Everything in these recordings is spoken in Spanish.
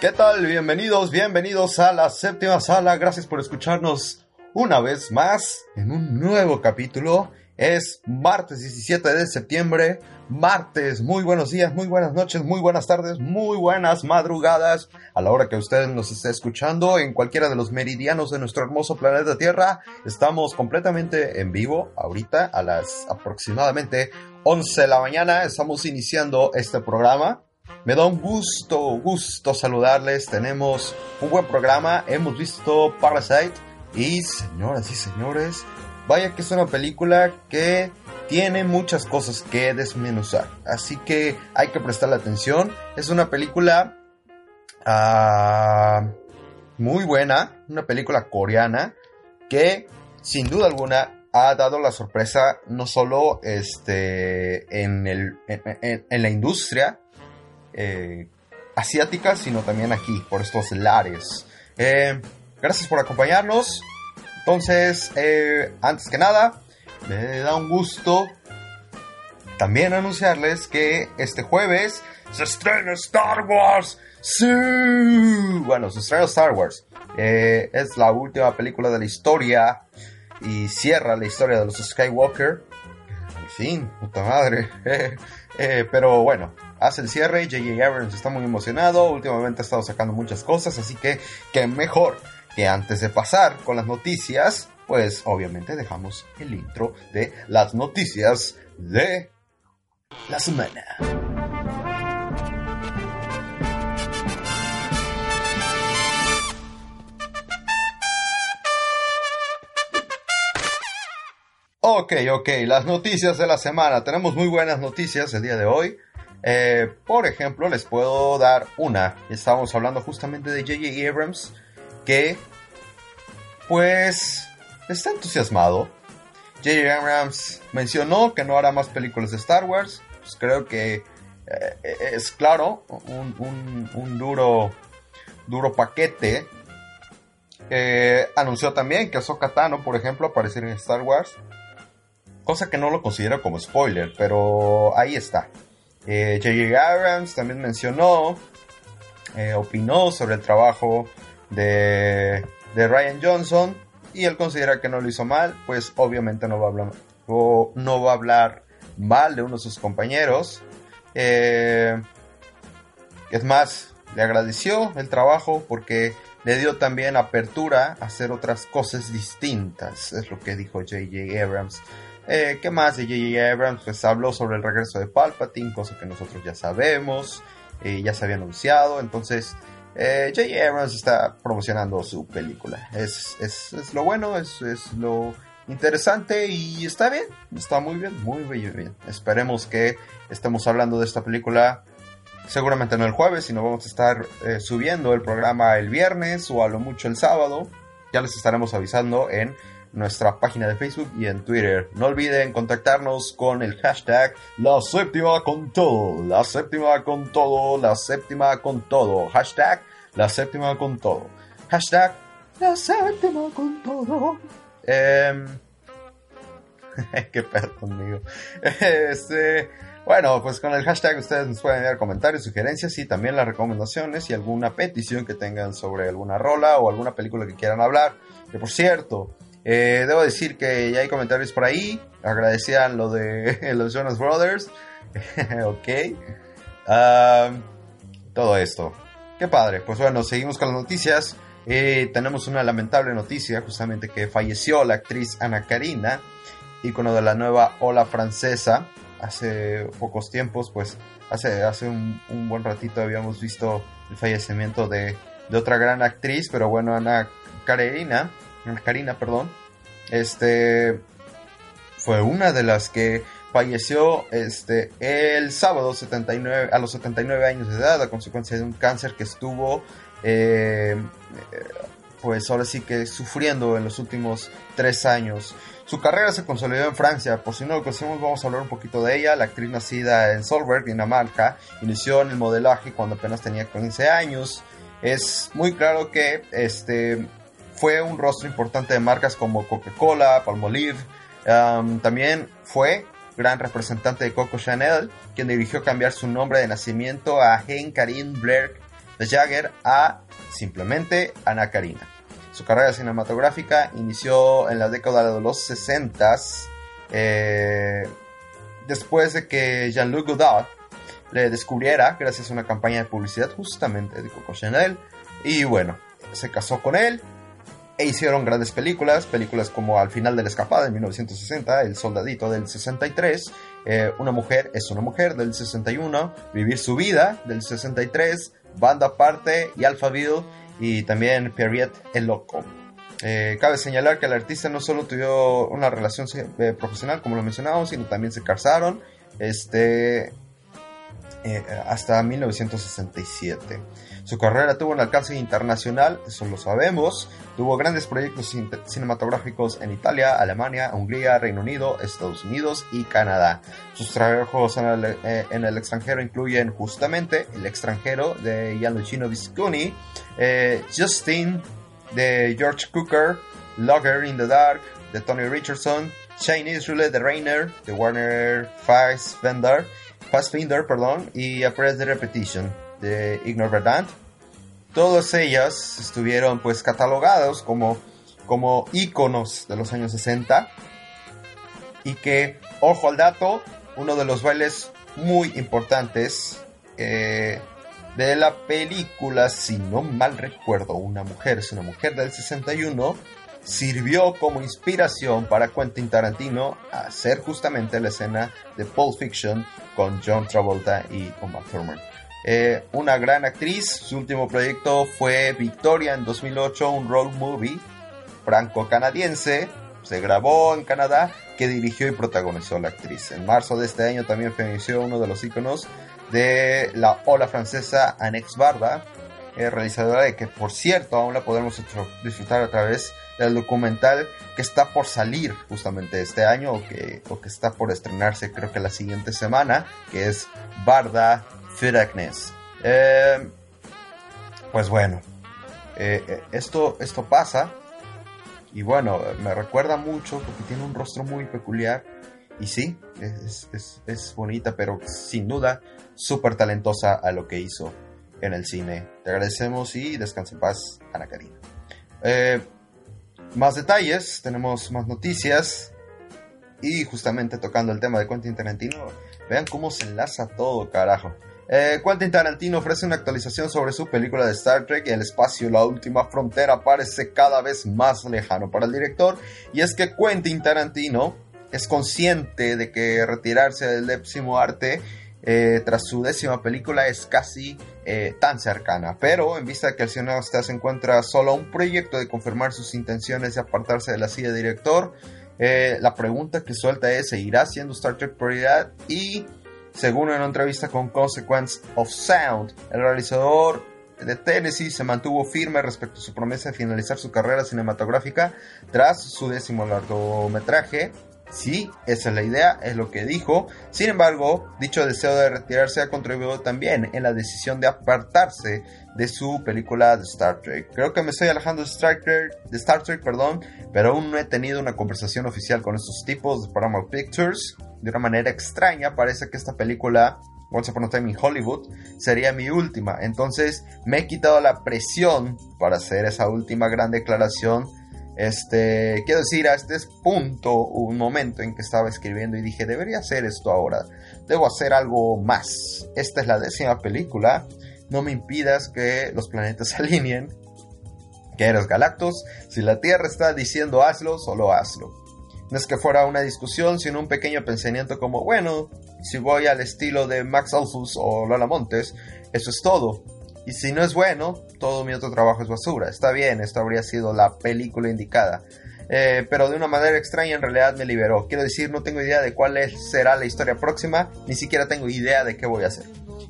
¿Qué tal? Bienvenidos, bienvenidos a la séptima sala. Gracias por escucharnos una vez más en un nuevo capítulo. Es martes 17 de septiembre. Martes, muy buenos días, muy buenas noches, muy buenas tardes, muy buenas madrugadas. A la hora que usted nos esté escuchando en cualquiera de los meridianos de nuestro hermoso planeta Tierra, estamos completamente en vivo ahorita a las aproximadamente 11 de la mañana. Estamos iniciando este programa me da un gusto, gusto saludarles. Tenemos un buen programa. Hemos visto Parasite. Y señoras y señores, vaya que es una película que tiene muchas cosas que desmenuzar. Así que hay que prestarle atención. Es una película uh, muy buena. Una película coreana que sin duda alguna ha dado la sorpresa no solo este, en, el, en, la industria, eh, asiáticas, sino también aquí, por estos lares. Eh, gracias por acompañarnos. Entonces, eh, antes que nada, me da un gusto también anunciarles que este jueves se estrena Star Wars. Sí. Bueno, se estrena Star Wars. es la última película de la historia y cierra la historia de los Skywalker. Al fin, puta madre. pero bueno, hace el cierre. J.J. Abrams está muy emocionado. Últimamente ha estado sacando muchas cosas. Así que, qué mejor que antes de pasar con las noticias, pues obviamente dejamos el intro de las noticias de la semana. Ok, ok, las noticias de la semana. Tenemos muy buenas noticias el día de hoy. Eh, por ejemplo, les puedo dar una. Estábamos hablando justamente de J.J. Abrams, que pues está entusiasmado. J.J. Abrams mencionó que no hará más películas de Star Wars. Pues creo que eh, es claro, un, duro, duro paquete. Eh, anunció también que Ahsoka Tano, por ejemplo, aparecerá en Star Wars. Cosa que no lo considero como spoiler, pero ahí está. J.J. Eh, Abrams también mencionó, eh, opinó sobre el trabajo de, Ryan Johnson y él considera que no lo hizo mal, pues obviamente no va a hablar, no va a hablar mal de uno de sus compañeros. Eh, es más, le agradeció el trabajo porque le dio también apertura a hacer otras cosas distintas, es lo que dijo J.J. Abrams. Eh, ¿Qué más de J.J. Abrams? Pues habló sobre el regreso de Palpatine, cosa que nosotros ya sabemos, eh, ya se había anunciado. Entonces, Eh, Abrams está promocionando su película. Es, lo bueno, es, lo interesante y está bien, está muy bien, muy bien, bien. Esperemos que estemos hablando de esta película seguramente no el jueves, sino vamos a estar subiendo el programa el viernes o a lo mucho el sábado. Ya les estaremos avisando en nuestra página de Facebook y en Twitter. No olviden contactarnos con el hashtag La Séptima con todo, La Séptima con todo, La Séptima con todo, hashtag La Séptima con todo, hashtag La Séptima con todo. Eh... Qué pedo conmigo. Este, bueno, pues con el hashtag ustedes nos pueden enviar comentarios, sugerencias y también las recomendaciones y alguna petición que tengan sobre alguna rola o alguna película que quieran hablar. Que por cierto, eh, debo decir que ya hay comentarios por ahí. Agradecían lo de los Jonas Brothers. ok. todo esto. Qué padre. Pues bueno, seguimos con las noticias. Eh, tenemos una lamentable noticia, justamente que falleció la actriz Ana Karina, ícono de la nueva ola francesa. Hace pocos tiempos, pues hace, hace un, buen ratito habíamos visto el fallecimiento de, de otra gran actriz, pero bueno, Ana Karina Karina, perdón, este fue una de las que falleció este el sábado 79 a los 79 años de edad a consecuencia de un cáncer que estuvo eh, pues ahora sí que sufriendo en los últimos tres años Su carrera se consolidó en Francia, por si no lo conocemos vamos a hablar un poquito de ella. La actriz nacida en Solberg, Dinamarca, inició en el modelaje cuando apenas tenía 15 años. Es muy claro que este, fue un rostro importante de marcas como Coca-Cola, Palmolive. también fue gran representante de Coco Chanel, quien dirigió cambiar su nombre de nacimiento a Hein Karin Blair de Jagger a simplemente Ana Karina. Su carrera cinematográfica inició en la década de los 60 eh, después de que Jean-Luc Godard le descubriera gracias a una campaña de publicidad justamente de Coco Chanel. Y bueno, se casó con él e hicieron grandes películas, películas como Al final de la escapada de 1960, El soldadito del 63, eh, Una mujer es una mujer del 61, Vivir su vida del 63, Banda aparte y Alphaville y también Pierriette el Loco. Eh, cabe señalar que el artista no solo tuvo una relación eh, profesional, como lo mencionamos, sino también se casaron este, eh, hasta 1967. Su carrera tuvo un alcance internacional, eso lo sabemos. Tuvo grandes proyectos cinematográficos en Italia, Alemania, Hungría, Reino Unido, Estados Unidos y Canadá. Sus trabajos en el, el extranjero incluyen justamente El extranjero de Gianlucino Visconti, eh, Justin de George Cooker, Logger in the Dark de Tony Richardson, Chinese Roulette de Rainer de Warner Fassbender, Fassbinder perdón, y A Press the Repetition de Ignor Verdant. Todas ellas estuvieron pues catalogados como, como íconos de los años 60 y que, ojo al dato, uno de los bailes muy importantes eh, de la película, si no mal recuerdo, Una mujer es una mujer del 61, sirvió como inspiración para Quentin Tarantino a hacer justamente la escena de Pulp Fiction con John Travolta y Uma Thurman. Eh, una gran actriz, su último proyecto fue Victoria en 2008, un road movie franco-canadiense, se grabó en Canadá, que dirigió y protagonizó la actriz. En marzo de este año también falleció uno de los íconos de la ola francesa Annex Barda, eh, realizadora de que por cierto aún la podemos disfrutar a través del documental que está por salir justamente este año o que, o que está por estrenarse creo que la siguiente semana, que es Barda Firaknes. Eh, pues bueno, eh, esto, esto pasa y bueno, me recuerda mucho porque tiene un rostro muy peculiar y sí, es, es, es bonita, pero sin duda súper talentosa a lo que hizo en el cine. Te agradecemos y descansa en paz, Ana Karina. Eh, más detalles, tenemos más noticias y justamente tocando el tema de Quentin Tarantino, vean cómo se enlaza todo, carajo. Eh, Quentin Tarantino ofrece una actualización sobre su película de Star Trek y el espacio La Última Frontera parece cada vez más lejano para el director y es que Quentin Tarantino es consciente de que retirarse del décimo arte eh, tras su décima película es casi eh, tan cercana. Pero en vista de que el cineasta se encuentra solo a un proyecto de confirmar sus intenciones de apartarse de la silla de director, la pregunta que suelta es, ¿seguirá siendo Star Trek prioridad? Y según una entrevista con Consequence of Sound, el realizador de Tennessee se mantuvo firme respecto a su promesa de finalizar su carrera cinematográfica tras su décimo largometraje Sí, esa es la idea, es lo que dijo. Sin embargo, dicho deseo de retirarse ha contribuido también en la decisión de apartarse de su película de Star Trek. Creo que me estoy alejando de Star Trek, de Star Trek perdón, pero aún no he tenido una conversación oficial con estos tipos de Paramount Pictures. De una manera extraña, parece que esta película Once Upon a Time in Hollywood sería mi última. Entonces me he quitado la presión para hacer esa última gran declaración este, quiero decir, a este punto, un momento en que estaba escribiendo y dije, debería hacer esto ahora, debo hacer algo más. Esta es la décima película, no me impidas que los planetas se alineen. Que eres Galactus, si la Tierra está diciendo hazlo, solo hazlo. No es que fuera una discusión, sino un pequeño pensamiento como, bueno, si voy al estilo de Max Alphus o Lola Montes, eso es todo. Y si no es bueno, todo mi otro trabajo es basura. Está bien, esto habría sido la película indicada. Eh, pero de una manera extraña en realidad me liberó. Quiero decir, no tengo idea de cuál será la historia próxima, ni siquiera tengo idea de qué voy a hacer.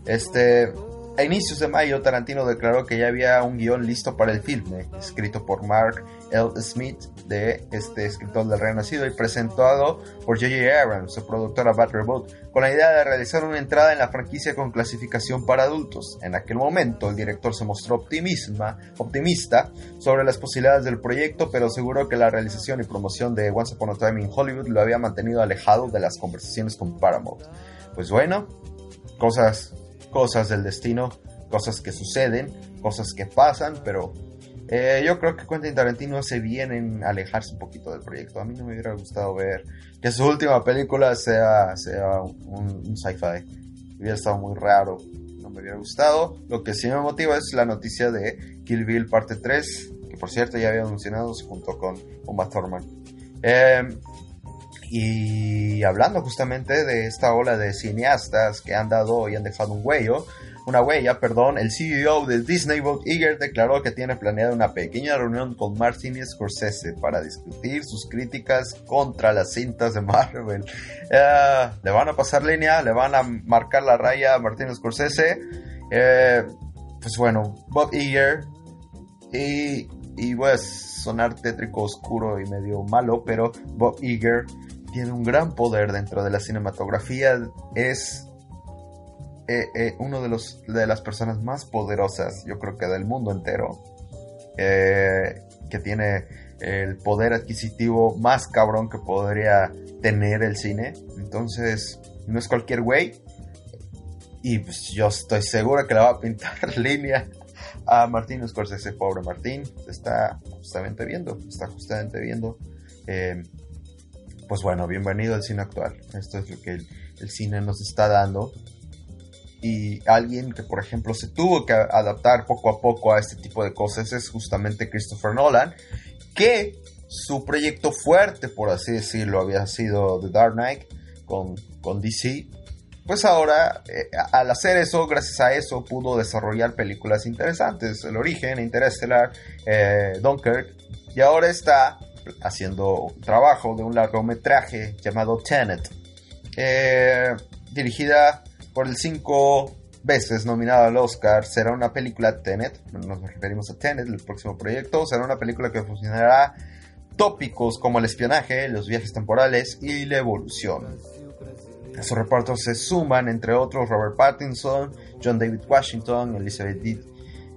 Este, a inicios de mayo, Tarantino declaró que ya había un guion listo para el filme, escrito por Mark L. Smith, de este escritor del Renacido, y presentado por J.J. Abrams, su productora Bad Reboot, con la idea de realizar una entrada en la franquicia con clasificación para adultos. En aquel momento, el director se mostró optimista sobre las posibilidades del proyecto, pero aseguró que la realización y promoción de Once Upon a Time in Hollywood lo había mantenido alejado de las conversaciones con Paramount. Pues bueno, cosas cosas del destino, cosas que suceden, cosas que pasan, pero eh, yo creo que Quentin Tarantino se viene en alejarse un poquito del proyecto. A mí no me hubiera gustado ver que su última película sea, sea un, sci-fi. Hubiera estado muy raro, no me hubiera gustado. Lo que sí me motiva es la noticia de Kill Bill parte 3, que por cierto ya había anunciado junto con Uma Thurman. Em, y hablando justamente de esta ola de cineastas que han dado y han dejado un huello, una huella, perdón, el CEO de Disney, Bob Iger, declaró que tiene planeada una pequeña reunión con Martin Scorsese para discutir sus críticas contra las cintas de Marvel. Eh, le van a pasar línea, le van a marcar la raya a Martin Scorsese. Eh, pues bueno, Bob Iger y, y pues sonar tétrico, oscuro y medio malo, pero Bob Iger tiene un gran poder dentro de la cinematografía, es eh, eh, uno de, los, de las personas más poderosas, yo creo que del mundo entero, eh, que tiene el poder adquisitivo más cabrón que podría tener el cine. Entonces, no es cualquier güey. Y pues yo estoy seguro que le va a pintar línea a Martín Scorsese, pobre Martín. Está justamente viendo, está justamente viendo pues bueno, bienvenido al cine actual. Esto es lo que el, cine nos está dando. Y alguien que, por ejemplo, se tuvo que adaptar poco a poco a este tipo de cosas es justamente Christopher Nolan, que su proyecto fuerte, por así decirlo, había sido The Dark Knight con, con DC. Pues ahora, eh, al hacer eso, gracias a eso, pudo desarrollar películas interesantes. El Origen, Interstellar, eh, Dunkirk. Y ahora está haciendo trabajo de un largometraje llamado Tenet, eh, dirigida por el cinco veces nominado al Oscar. Será una película Tenet, nos referimos a Tenet, el próximo proyecto. Será una película que funcionará tópicos como el espionaje, los viajes temporales y la evolución. A su reparto se suman, entre otros, Robert Pattinson, John David Washington, Elizabeth,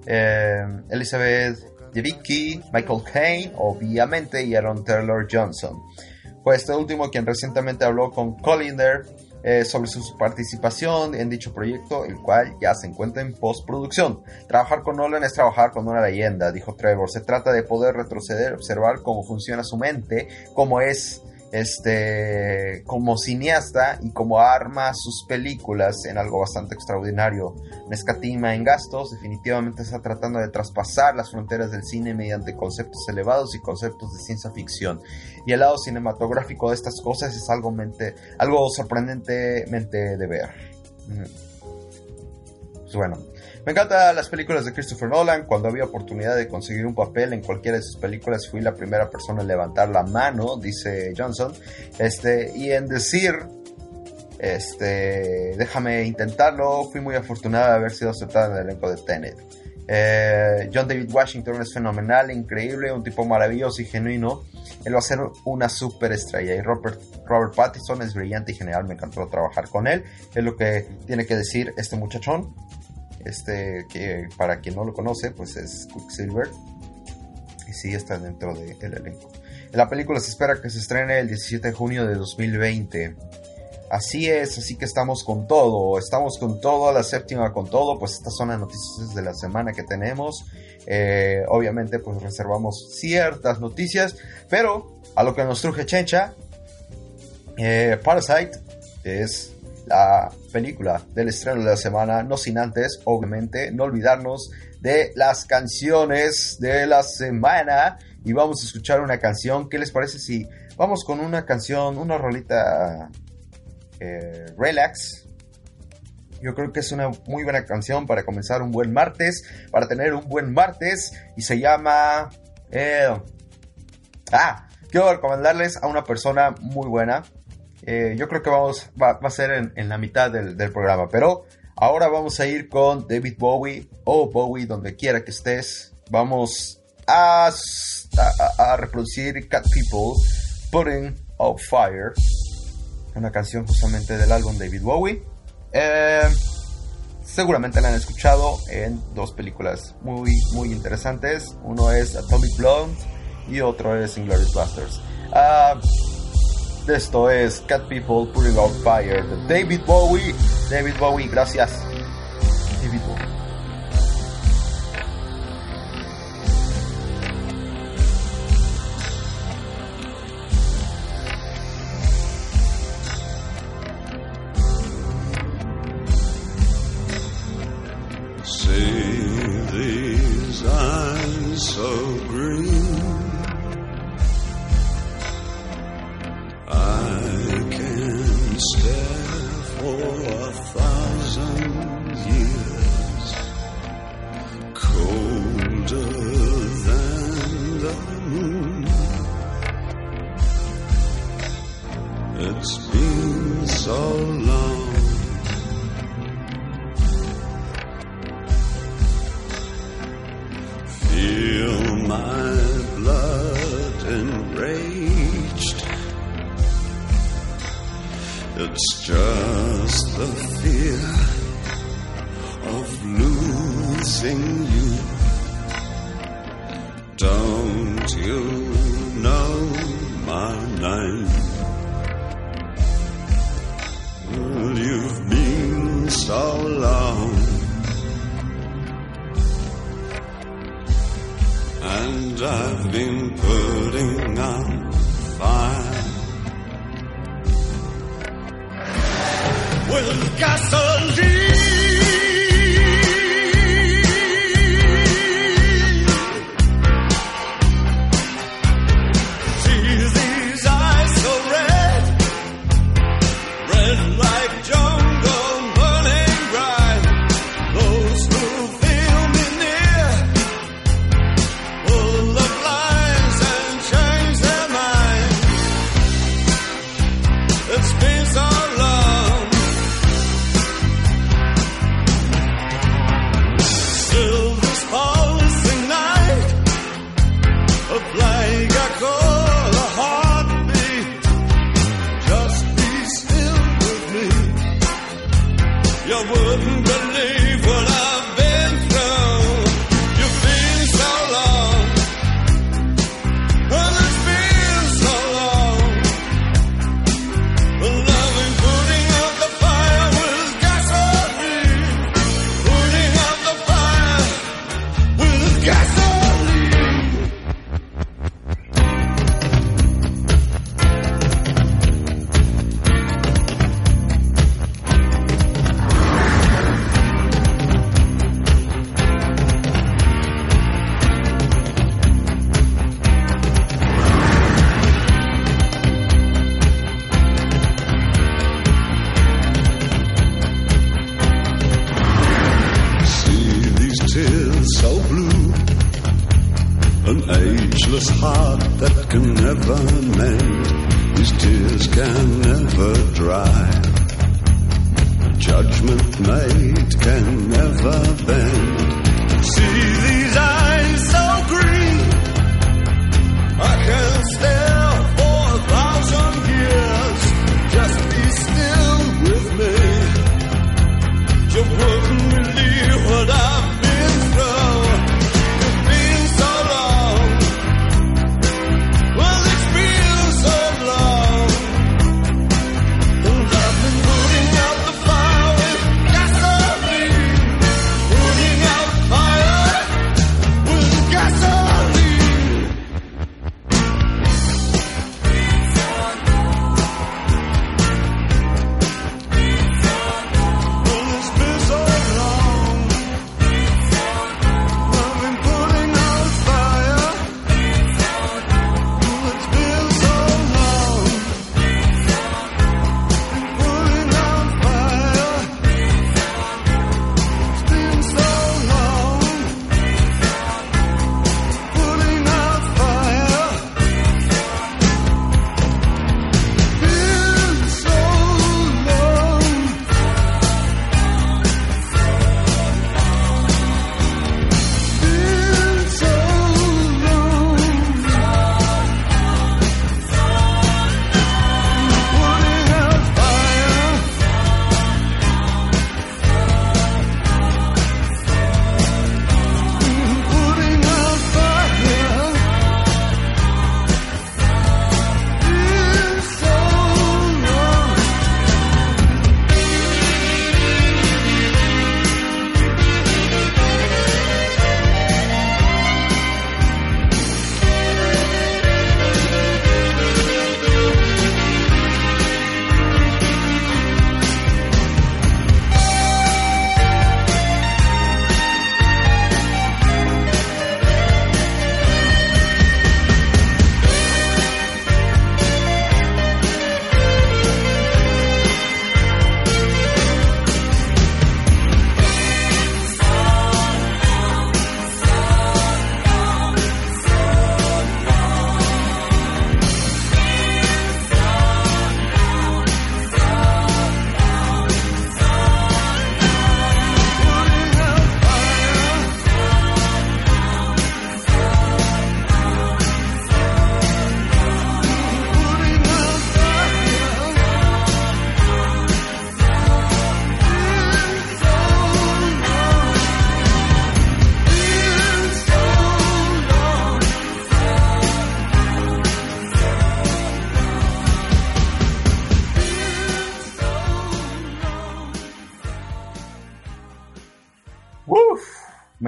eh, Elizabeth Vicky, Michael Caine, obviamente, y Aaron Taylor Johnson. Fue este último quien recientemente habló con Collinder eh, sobre su participación en dicho proyecto, el cual ya se encuentra en postproducción. Trabajar con Nolan es trabajar con una leyenda, dijo Trevor. Se trata de poder retroceder, observar cómo funciona su mente, cómo es este, como cineasta y como arma sus películas en algo bastante extraordinario. Nescatima en gastos, definitivamente está tratando de traspasar las fronteras del cine mediante conceptos elevados y conceptos de ciencia ficción. Y el lado cinematográfico de estas cosas es algo, mente, algo sorprendentemente de ver. Pues bueno, me encantan las películas de Christopher Nolan. Cuando había oportunidad de conseguir un papel en cualquiera de sus películas, fui la primera persona en levantar la mano, dice Johnson. Este, y en decir, este, déjame intentarlo, fui muy afortunada de haber sido aceptada en el elenco de Tenet. Eh, John David Washington es fenomenal, increíble, un tipo maravilloso y genuino. Él va a ser una superestrella. Y Robert, Robert Pattinson es brillante y genial. Me encantó trabajar con él. Es lo que tiene que decir este muchachón este que para quien no lo conoce, pues es Quicksilver. Y sí está dentro del elenco. La película se espera que se estrene el 17 de junio de 2020. Así es, así que estamos con todo, estamos con todo, la séptima con todo, pues estas son las noticias de la semana que tenemos. Eh, obviamente pues reservamos ciertas noticias, pero a lo que nos truje Chencha, eh, Parasite es la película del estreno de la semana, no sin antes, obviamente, no olvidarnos de las canciones de la semana. Y vamos a escuchar una canción. ¿Qué les parece si vamos con una canción, una rolita eh, relax? Yo creo que es una muy buena canción para comenzar un buen martes, para tener un buen martes. Y se llama... Eh, ah, quiero recomendarles a una persona muy buena. Eh, yo creo que vamos, va, a ser en, la mitad del, programa, pero Ahora vamos a ir con David Bowie o Bowie donde quiera que estés. Vamos a, reproducir Cat People Putting Out Fire, una canción justamente del álbum David Bowie. Eh, seguramente la han escuchado en dos películas muy, muy interesantes. Uno es Atomic Blonde y otro es Inglourious Basterds. Uh, esto es Cat People Putting Out Fire de David Bowie. David Bowie, gracias. David Bowie.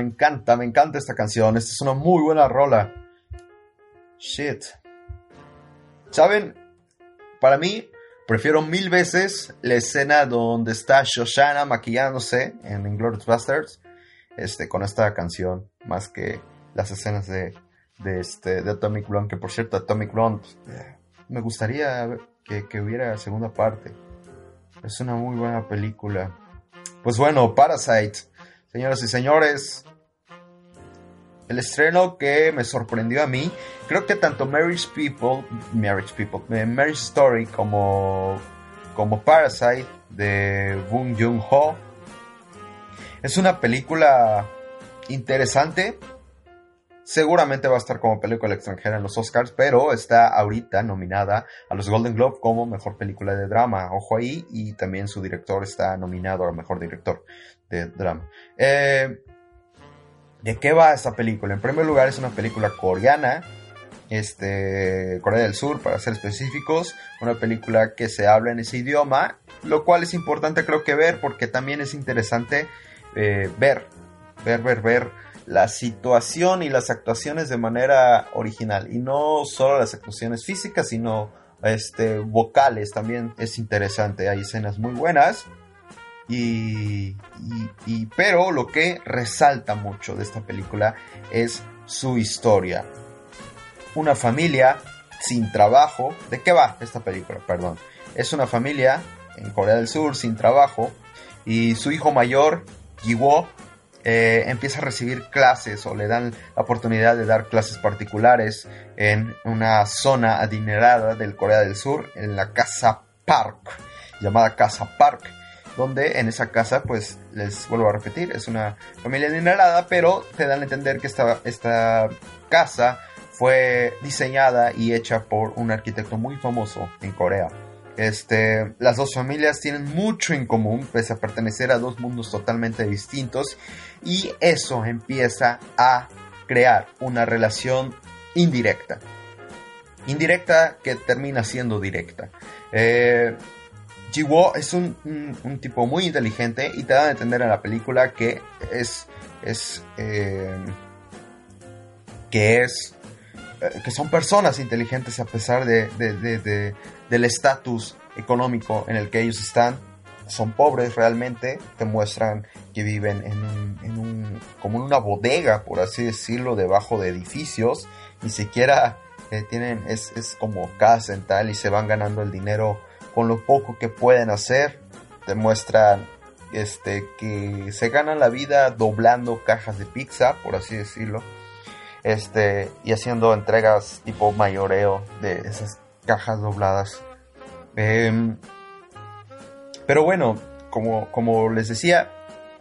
Encanta, me encanta esta canción. Esta es una muy buena rola. Shit. ¿Saben? Para mí, prefiero mil veces la escena donde está Shoshana maquillándose en Inglourious Basterds este, con esta canción, más que las escenas de, este, de Atomic Blonde, que por cierto, Atomic Blonde, eh, me gustaría que, que hubiera segunda parte. Es una muy buena película. Pues bueno, Parasite. Señoras y señores, el estreno que me sorprendió a mí, creo que tanto Marriage People, Marriage People, eh, Marriage Story como, como Parasite de Bong Joon-ho es una película interesante. Seguramente va a estar como película extranjera en los Oscars, pero está ahorita nominada a los Golden Globe como mejor película de drama. Ojo ahí, y también su director está nominado a mejor director de drama. Eh, ¿De qué va esta película? En primer lugar, es una película coreana, este, Corea del Sur, para ser específicos, una película que se habla en ese idioma, lo cual es importante creo que ver porque también es interesante eh, ver, ver, ver, ver la situación y las actuaciones de manera original y no solo las actuaciones físicas, sino este, vocales también es interesante, hay escenas muy buenas y, pero lo que resalta mucho de esta película es su historia. Una familia sin trabajo. ¿De qué va esta película? Perdón. Es una familia en Corea del Sur sin trabajo y su hijo mayor, Jiwo, eh, empieza a recibir clases o le dan la oportunidad de dar clases particulares en una zona adinerada del Corea del Sur, en la Casa Park, llamada Casa Park donde en esa casa, pues les vuelvo a repetir, es una familia adinerada, pero te dan a entender que esta, esta casa fue diseñada y hecha por un arquitecto muy famoso en Corea. Este, las dos familias tienen mucho en común, pese a pertenecer a dos mundos totalmente distintos, y eso empieza a crear una relación indirecta. Indirecta que termina siendo directa. Eh, Jiwo es un, tipo muy inteligente y te da a entender en la película que es. es eh, que es. Eh, que son personas inteligentes a pesar de, del estatus económico en el que ellos están. Son pobres realmente, te muestran que viven en un, en un, como en una bodega, por así decirlo, debajo de edificios. Ni siquiera eh, tienen, es, es como casa en tal y se van ganando el dinero con lo poco que pueden hacer, demuestran este, que se ganan la vida doblando cajas de pizza, por así decirlo, este, y haciendo entregas tipo mayoreo de esas cajas dobladas. Em, pero bueno, como, como les decía,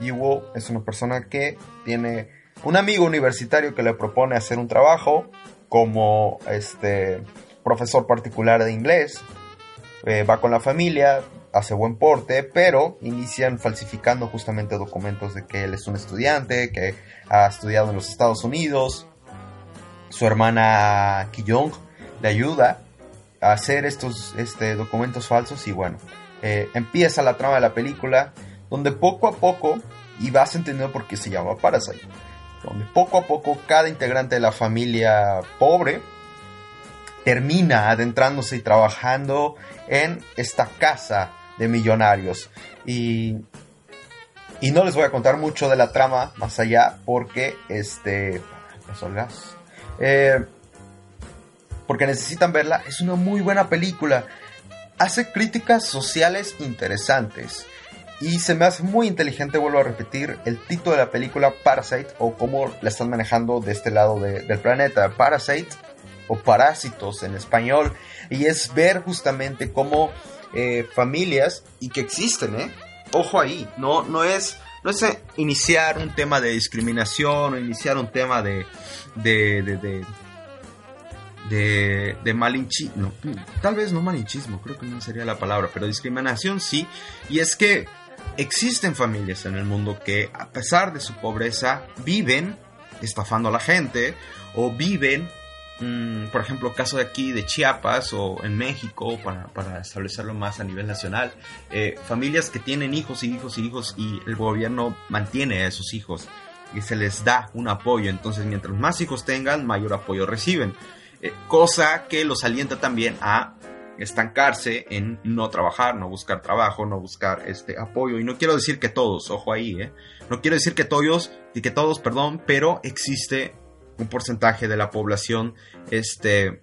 Yiwo es una persona que tiene un amigo universitario que le propone hacer un trabajo como este profesor particular de inglés eh, va con la familia, hace buen porte, pero inician falsificando justamente documentos de que él es un estudiante, que ha estudiado en los Estados Unidos. Su hermana Kiyong le ayuda a hacer estos este, documentos falsos y bueno, eh, empieza la trama de la película donde poco a poco, y vas entendiendo por qué se llama Parasite, donde poco a poco cada integrante de la familia pobre termina adentrándose y trabajando en esta casa de millonarios. Y, y no les voy a contar mucho de la trama más allá porque este... Eh, porque necesitan verla. Es una muy buena película. Hace críticas sociales interesantes. Y se me hace muy inteligente, vuelvo a repetir, el título de la película Parasite o cómo la están manejando de este lado del planeta. Parasite o parásitos en español, y es ver justamente cómo eh, familias, y que existen, ¿eh? Ojo ahí, no, no es... No es iniciar un tema de discriminación o iniciar un tema de, de, de, de de, malinchismo, tal vez no malinchismo, creo que no sería la palabra, pero discriminación sí, y es que existen familias en el mundo que a pesar de su pobreza viven estafando a la gente o viven mm, por ejemplo, caso de aquí de Chiapas o en México, para, establecerlo más a nivel nacional, eh, familias que tienen hijos y hijos y hijos y el gobierno mantiene a esos hijos y se les da un apoyo. Entonces, mientras más hijos tengan, mayor apoyo reciben. Eh, cosa que los alienta también a estancarse en no trabajar, no buscar trabajo, no buscar este apoyo. Y no quiero decir que todos, ojo ahí, ¿eh? No quiero decir que todos, y que todos, perdón, pero existe un porcentaje de la población este,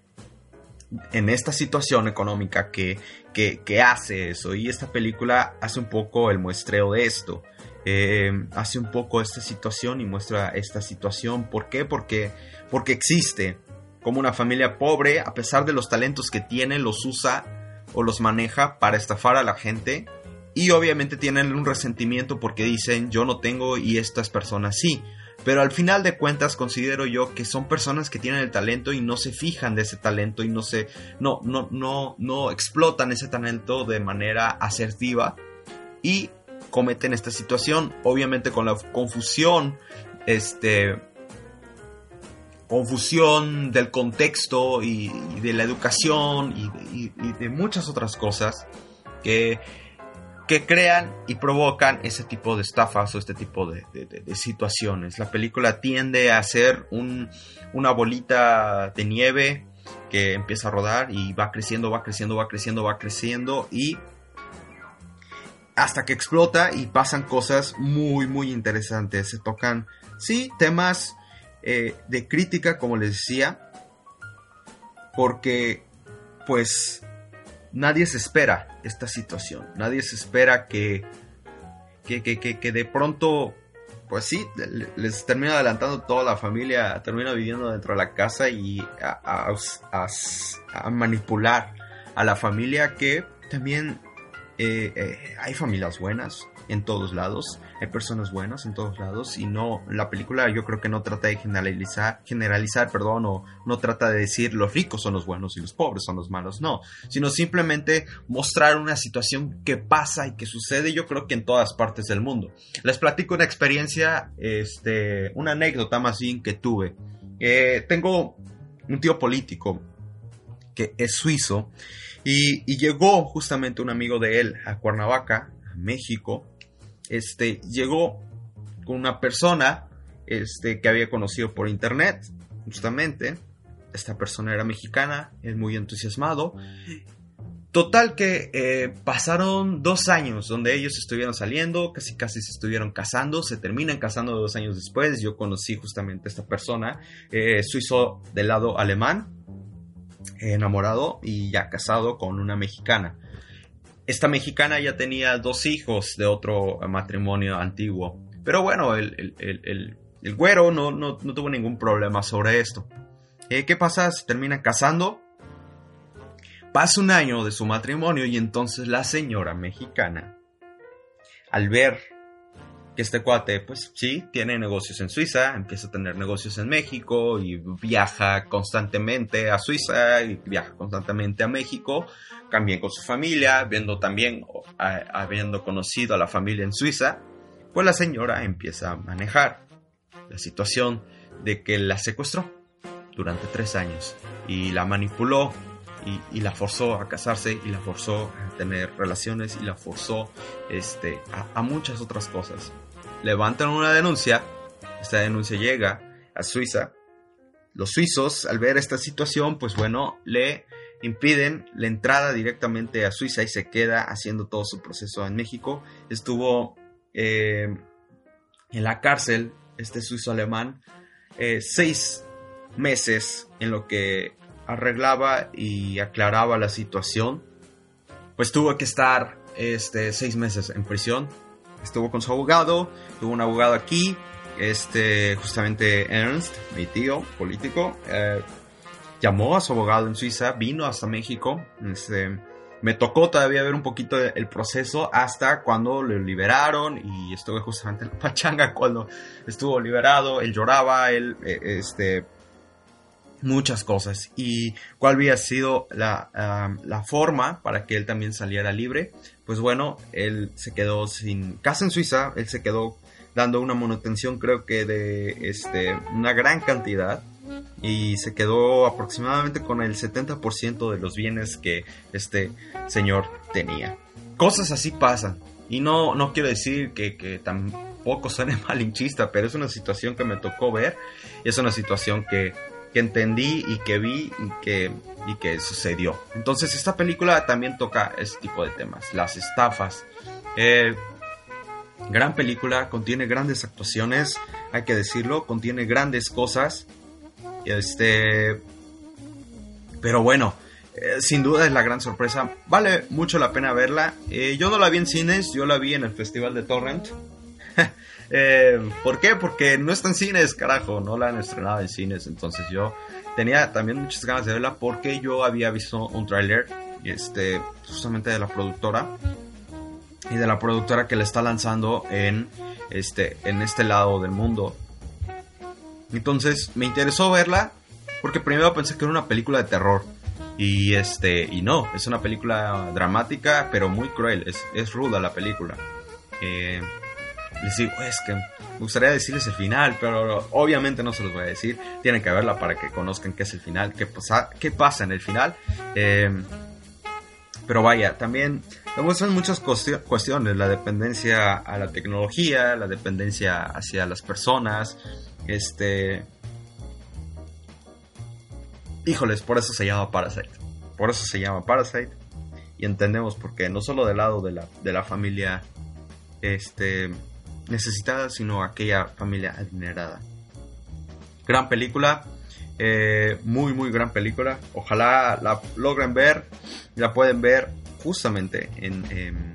en esta situación económica que, que, hace eso. Y esta película hace un poco el muestreo de esto. Eh, hace un poco esta situación y muestra esta situación. ¿Por qué? Porque, porque existe como una familia pobre, a pesar de los talentos que tiene, los usa o los maneja para estafar a la gente. Y obviamente tienen un resentimiento porque dicen yo no tengo y estas personas sí. Pero al final de cuentas considero yo que son personas que tienen el talento y no se fijan de ese talento y no se no no no no explotan ese talento de manera asertiva y cometen esta situación. Obviamente con la confusión este confusión del contexto y, de la educación y, de muchas otras cosas que, que, crean y provocan ese tipo de estafas o este tipo de, situaciones. La película tiende a ser una bolita de nieve que empieza a rodar y va creciendo, va creciendo, va creciendo, va creciendo y hasta que explota y pasan cosas muy, muy interesantes. Se tocan, sí, temas eh, de crítica, como les decía, porque pues nadie se espera esta situación, nadie se espera que, que, que, de pronto, pues sí, les termina adelantando toda la familia, termina viviendo dentro de la casa y a, a, manipular a la familia que también eh, eh, hay familias buenas, en todos lados, hay personas buenas en todos lados y no, la película yo creo que no trata de generalizar, generalizar, perdón, o no trata de decir los ricos son los buenos y los pobres son los malos, no, sino simplemente mostrar una situación que pasa y que sucede yo creo que en todas partes del mundo. Les platico una experiencia, este, una anécdota más bien que tuve. Eh, tengo un tío político que es suizo y, y, llegó justamente un amigo de él a Cuernavaca, a México, este, llegó con una persona este, que había conocido por internet, justamente. Esta persona era mexicana, es muy entusiasmado. Total que eh, pasaron dos años donde ellos estuvieron saliendo, casi casi se estuvieron casando, se terminan casando dos años después. Yo conocí justamente a esta persona, eh, suizo del lado alemán, enamorado y ya casado con una mexicana. Esta mexicana ya tenía dos hijos de otro matrimonio antiguo. Pero bueno, el, el, güero no, no, tuvo ningún problema sobre esto. Eh, ¿Qué pasa? Se terminan casando. Pasa un año de su matrimonio y entonces la señora mexicana, al ver que este cuate, pues sí, tiene negocios en Suiza, empieza a tener negocios en México y viaja constantemente a Suiza y viaja constantemente a México, también con su familia, viendo también, habiendo conocido a la familia en Suiza, pues la señora empieza a manejar la situación de que la secuestró durante tres años y la manipuló y, la forzó a casarse y la forzó a tener relaciones y la forzó este, a, muchas otras cosas. Levantan una denuncia, esta denuncia llega a Suiza. Los suizos, al ver esta situación, pues bueno, le impiden la entrada directamente a Suiza y se queda haciendo todo su proceso en México. Estuvo eh, en la cárcel, este suizo alemán, eh, seis meses en lo que arreglaba y aclaraba la situación, pues tuvo que estar este, seis meses en prisión. Estuvo con su abogado, tuvo un abogado aquí, este, justamente Ernst, mi tío político, eh, llamó a su abogado en Suiza, vino hasta México, este, me tocó todavía ver un poquito el proceso hasta cuando lo liberaron y estuve justamente en la pachanga cuando estuvo liberado, él lloraba, él, eh, este, muchas cosas y cuál había sido la, la, forma para que él también saliera libre. Pues bueno, él se quedó sin casa en Suiza, él se quedó dando una manutención creo que de este, una gran cantidad y se quedó aproximadamente con el 70% de los bienes que este señor tenía. Cosas así pasan. Y no, no quiero decir que, que tampoco suene malinchista, pero es una situación que me tocó ver. Es una situación que, que entendí y que vi y que, y que sucedió. Entonces esta película también toca ese tipo de temas. Las estafas. Eh, gran película, contiene grandes actuaciones, hay que decirlo, contiene grandes cosas. Este, pero bueno, eh, sin duda es la gran sorpresa. Vale mucho la pena verla. Eh, yo no la vi en cines, yo la vi en el Festival de Torrent. Eh, ¿Por qué? Porque no está en cines, carajo, no la han estrenado en cines. Entonces yo tenía también muchas ganas de verla porque yo había visto un tráiler, este, justamente de la productora y de la productora que la está lanzando en este, en este lado del mundo. Entonces me interesó verla porque primero pensé que era una película de terror. Y este, y no, es una película dramática, pero muy cruel, es, es ruda la película. Eh, les digo, es que me gustaría decirles el final, pero obviamente no se los voy a decir. Tienen que verla para que conozcan qué es el final, qué pasa, qué pasa en el final. Eh, pero vaya, también demuestran muchas cuestiones, la dependencia a la tecnología, la dependencia hacia las personas, este... Híjoles, por eso se llama Parasite. Por eso se llama Parasite. Y entendemos por qué, no solo del lado de la, de la familia este, necesitada, sino aquella familia adinerada. Gran película, eh, muy, muy gran película. Ojalá la logren ver. La pueden ver justamente en,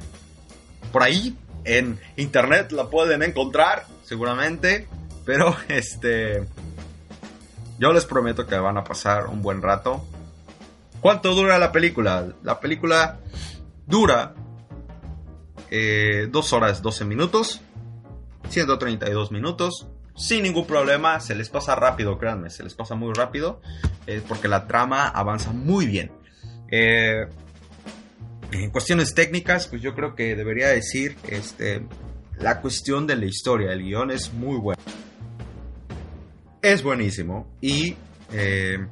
por ahí. En internet la pueden encontrar, seguramente. Pero este. Yo les prometo que van a pasar un buen rato. ¿Cuánto dura la película? La película dura eh, 2 horas 12 minutos. 132 minutos sin ningún problema, se les pasa rápido, créanme, se les pasa muy rápido, eh, porque la trama avanza muy bien. Eh, en cuestiones técnicas, pues yo creo que debería decir, este, la cuestión de la historia, el guion es muy bueno. Es buenísimo y eh,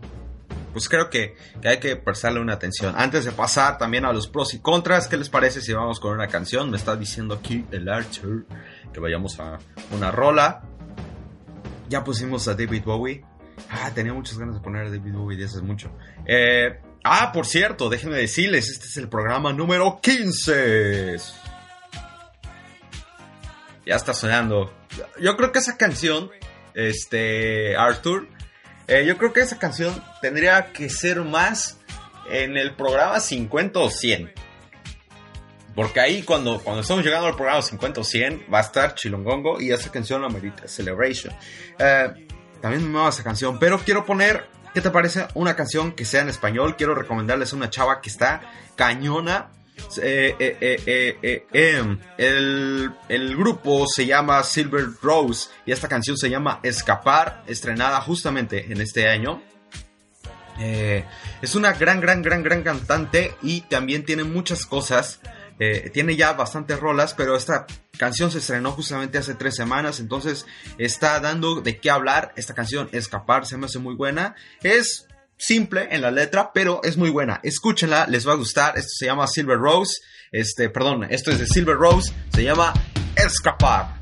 pues creo que, que, hay que prestarle una atención. Antes de pasar también a los pros y contras, ¿qué les parece si vamos con una canción? Me está diciendo aquí el Archer que vayamos a una rola. Ya pusimos a David Bowie. Ah, tenía muchas ganas de poner a David Bowie de hace mucho. Eh, ah, por cierto, déjenme decirles, este es el programa número 15. Ya está sonando. Yo creo que esa canción, este, Arthur, eh, yo creo que esa canción tendría que ser más en el programa 50 o 100. Porque ahí cuando, cuando estamos llegando al programa 50 o 100 va a estar Chilongongo y esa canción la merita, Celebration. Eh, también me mama esa canción, pero quiero poner, ¿qué te parece? Una canción que sea en español. Quiero recomendarles una chava que está cañona. Eh, eh, el, el, grupo se llama Silver Rose y esta canción se llama Escapar, estrenada justamente en este año. es una gran, gran, gran, gran cantante y también tiene muchas cosas eh, tiene ya bastantes rolas, pero esta canción se estrenó justamente hace tres semanas, entonces está dando de qué hablar. Esta canción, Escapar, se me hace muy buena. Es simple en la letra, pero es muy buena. Escúchenla, les va a gustar. Esto se llama Silver Rose. Este, perdón, esto es de Silver Rose. Se llama Escapar.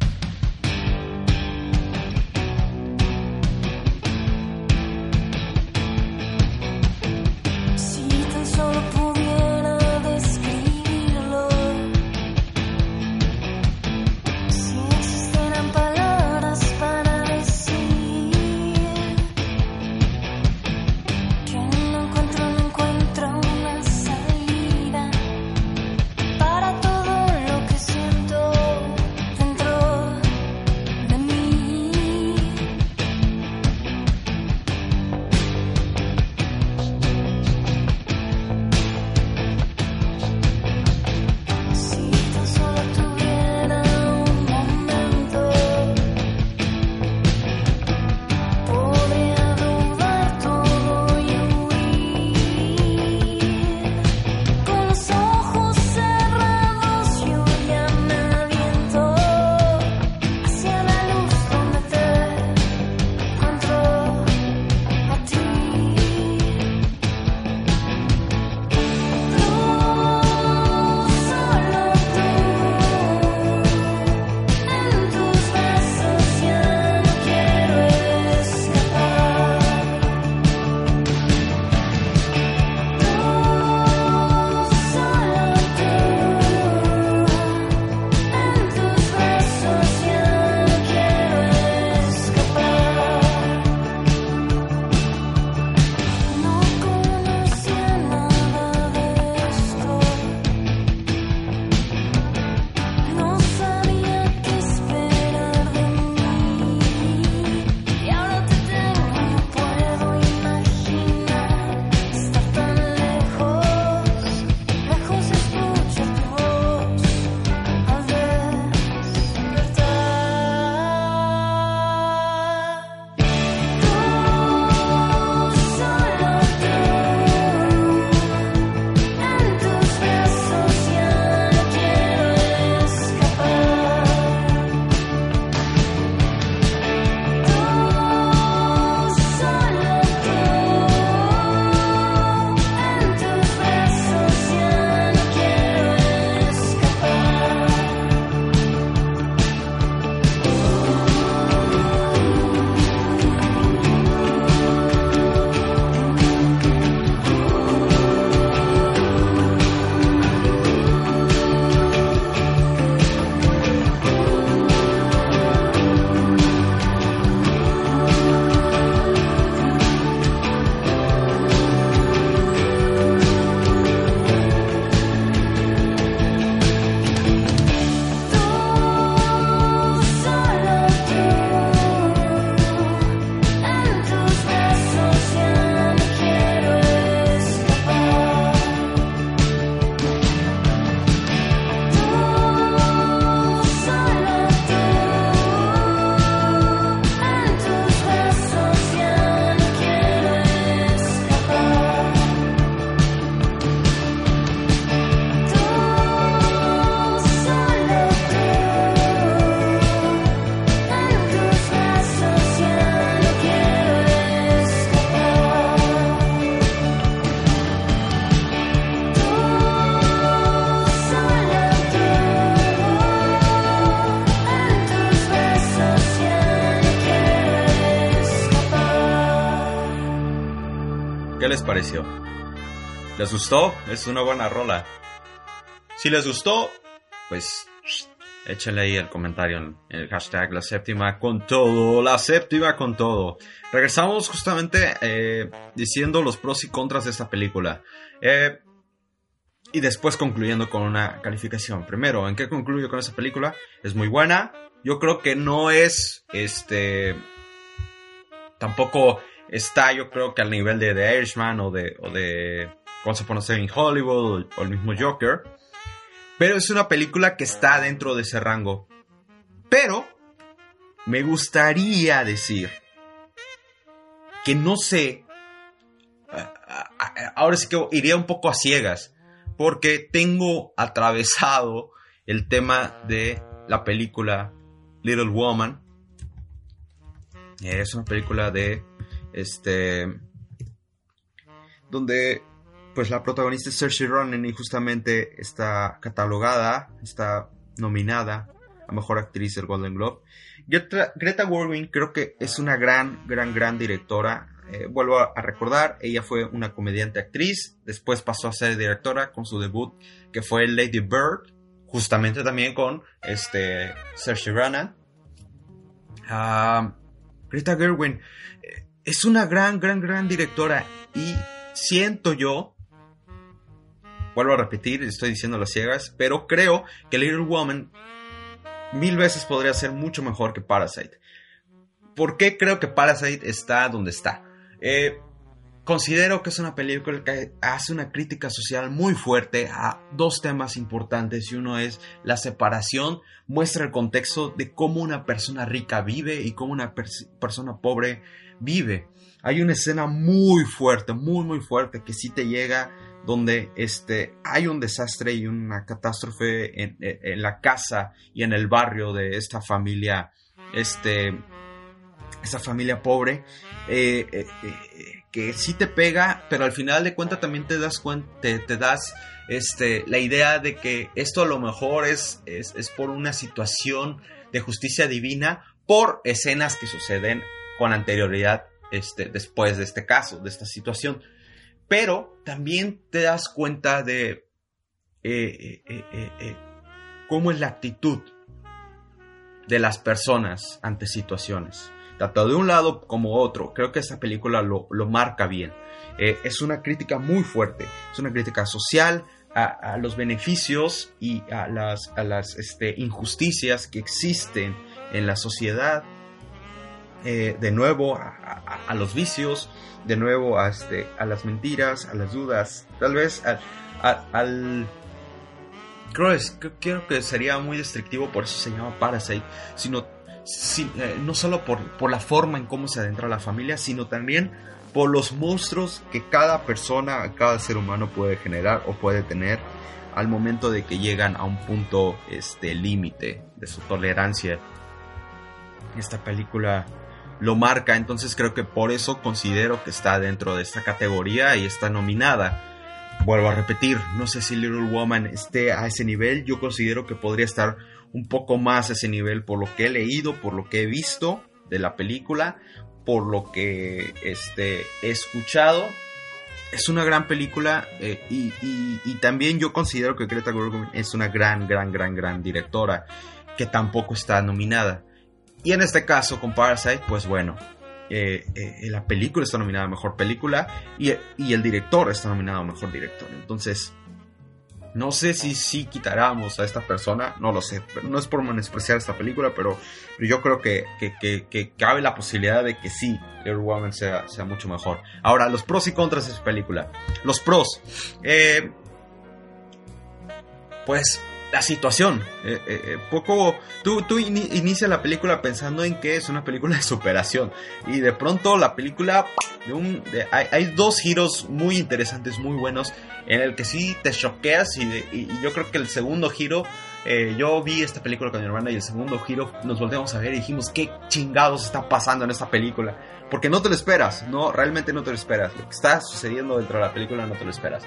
¿Les gustó? Es una buena rola. Si les gustó, pues échenle ahí el comentario en el hashtag la séptima con todo, la séptima con todo. Regresamos justamente eh, diciendo los pros y contras de esta película. Eh, y después concluyendo con una calificación. Primero, ¿en qué concluyo con esta película? Es muy buena. Yo creo que no es, este, tampoco está, yo creo que al nivel de The Irishman o de, o de Once a Hollywood o el mismo Joker. Pero es una película que está dentro de ese rango. Pero me gustaría decir que no sé. Ahora sí que iría un poco a ciegas. Porque tengo atravesado el tema de la película Little Woman. Es una película de. Este. Donde pues la protagonista es Saoirse Ronan y justamente está catalogada, está nominada a Mejor Actriz del Golden Globe. Greta, Greta Gerwig creo que es una gran, gran, gran directora. Eh, vuelvo a, recordar, ella fue una comediante actriz, después pasó a ser directora con su debut que fue Lady Bird, justamente también con este Ronan. Ah, Greta Gerwig eh, es una gran, gran, gran directora y siento yo vuelvo a repetir, estoy diciendo las ciegas, pero creo que Little Woman mil veces podría ser mucho mejor que Parasite. ¿Por qué creo que Parasite está donde está? Eh, considero que es una película que hace una crítica social muy fuerte a dos temas importantes y uno es la separación, muestra el contexto de cómo una persona rica vive y cómo una persona pobre vive. Hay una escena muy fuerte, muy muy fuerte que sí te llega donde este, hay un desastre y una catástrofe en, la casa y en el barrio de esta familia, este, esta familia pobre, eh, eh, eh, que sí te pega, pero al final de cuentas también te das cuenta, te, das este, la idea de que esto a lo mejor es, es, es por una situación de justicia divina, por escenas que suceden con anterioridad este, después de este caso, de esta situación pero también te das cuenta de eh, eh, eh, cómo es la actitud de las personas ante situaciones, tanto de un lado como otro. Creo que esta película lo, marca bien. es una crítica muy fuerte, es una crítica social a, los beneficios y a las, a las este, injusticias que existen en la sociedad. De nuevo a los vicios, de nuevo a, este, a las mentiras, a las dudas, tal vez al... Creo, creo, que sería muy destructivo, por eso se llama Parasite, sino eh, no solo por, por la forma en cómo se adentra la familia, sino también por los monstruos que cada persona, cada ser humano puede generar o puede tener al momento de que llegan a un punto este límite de su tolerancia. Esta película lo marca, entonces creo que por eso considero que está dentro de esta categoría y está nominada. Vuelvo a repetir, no sé si Little Woman esté a ese nivel, yo considero que podría estar un poco más a ese nivel por lo que he leído, por lo que he visto de la película, por lo que este, he escuchado. Es una gran película eh, y, también yo considero que Greta Gerwig es una gran, gran, gran, gran directora que tampoco está nominada. Y en este caso, con Parasite, pues bueno, eh, eh, la película está nominada a Mejor Película y, el director está nominado a Mejor Director. Entonces, no sé si sí quitáramos a esta persona, no lo sé. No es por menospreciar esta película, pero, yo creo que, cabe la posibilidad de que sí, Little Woman sea, sea mucho mejor. Ahora, los pros y contras de esta película. Los pros. Eh, pues la situación. Eh, eh, eh, poco. Tú, tú inicia la película pensando en que es una película de superación. Y de pronto la película. De un, hay, dos giros muy interesantes, muy buenos. En el que sí te choqueas. Y, yo creo que el segundo giro. yo vi esta película con mi hermana. Y el segundo giro nos volteamos a ver y dijimos: ¿Qué chingados está pasando en esta película? Porque no te lo esperas. No, realmente no te lo esperas. Lo que está sucediendo dentro de la película no te lo esperas.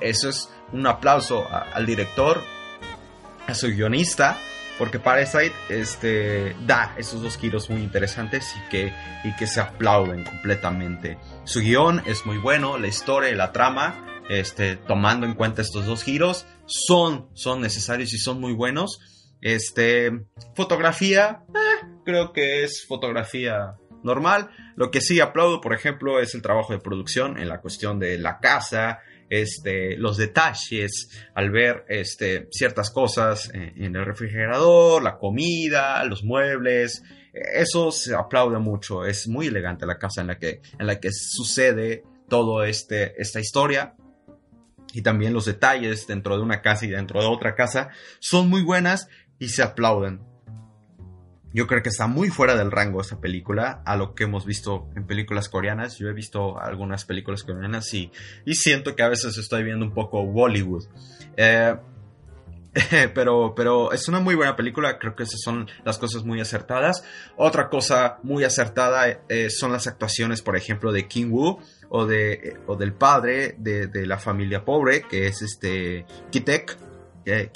eso es un aplauso al director a su guionista porque Parasite este, da esos dos giros muy interesantes y que, y que se aplauden completamente. Su guion es muy bueno, la historia y la trama, este, tomando en cuenta estos dos giros, son, son necesarios y son muy buenos. Este, fotografía, eh, creo que es fotografía normal. Lo que sí aplaudo, por ejemplo, es el trabajo de producción en la cuestión de la casa, este, los detalles al ver este, ciertas cosas en, el refrigerador, la comida, los muebles. Eso se aplaude mucho. Es muy elegante la casa en la que, en la que sucede todo este, esta historia. Y también los detalles dentro de una casa y dentro de otra casa son muy buenas y se aplauden. Yo creo que está muy fuera del rango esta película a lo que hemos visto en películas coreanas. Yo he visto algunas películas coreanas y, y siento que a veces estoy viendo un poco Bollywood. Eh, pero, pero es una muy buena película, creo que esas son las cosas muy acertadas. Otra cosa muy acertada eh, son las actuaciones, por ejemplo, de King Woo o, de, o del padre de, de, la familia pobre, que es este Kitek, eh,